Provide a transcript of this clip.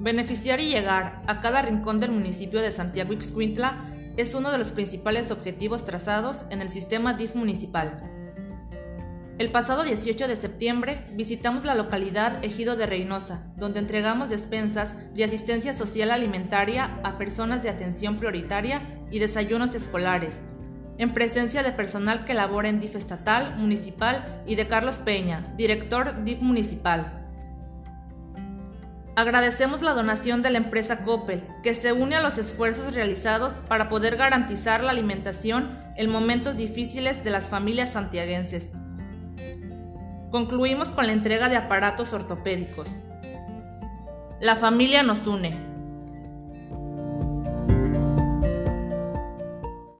Beneficiar y llegar a cada rincón del municipio de Santiago Ixcuintla es uno de los principales objetivos trazados en el sistema DIF municipal. El pasado 18 de septiembre visitamos la localidad Ejido de Reynosa, donde entregamos despensas de asistencia social alimentaria a personas de atención prioritaria y desayunos escolares, en presencia de personal que labora en DIF estatal, municipal y de Carlos Peña, director DIF municipal. Agradecemos la donación de la empresa Coppel, que se une a los esfuerzos realizados para poder garantizar la alimentación en momentos difíciles de las familias santiaguenses. Concluimos con la entrega de aparatos ortopédicos. La familia nos une.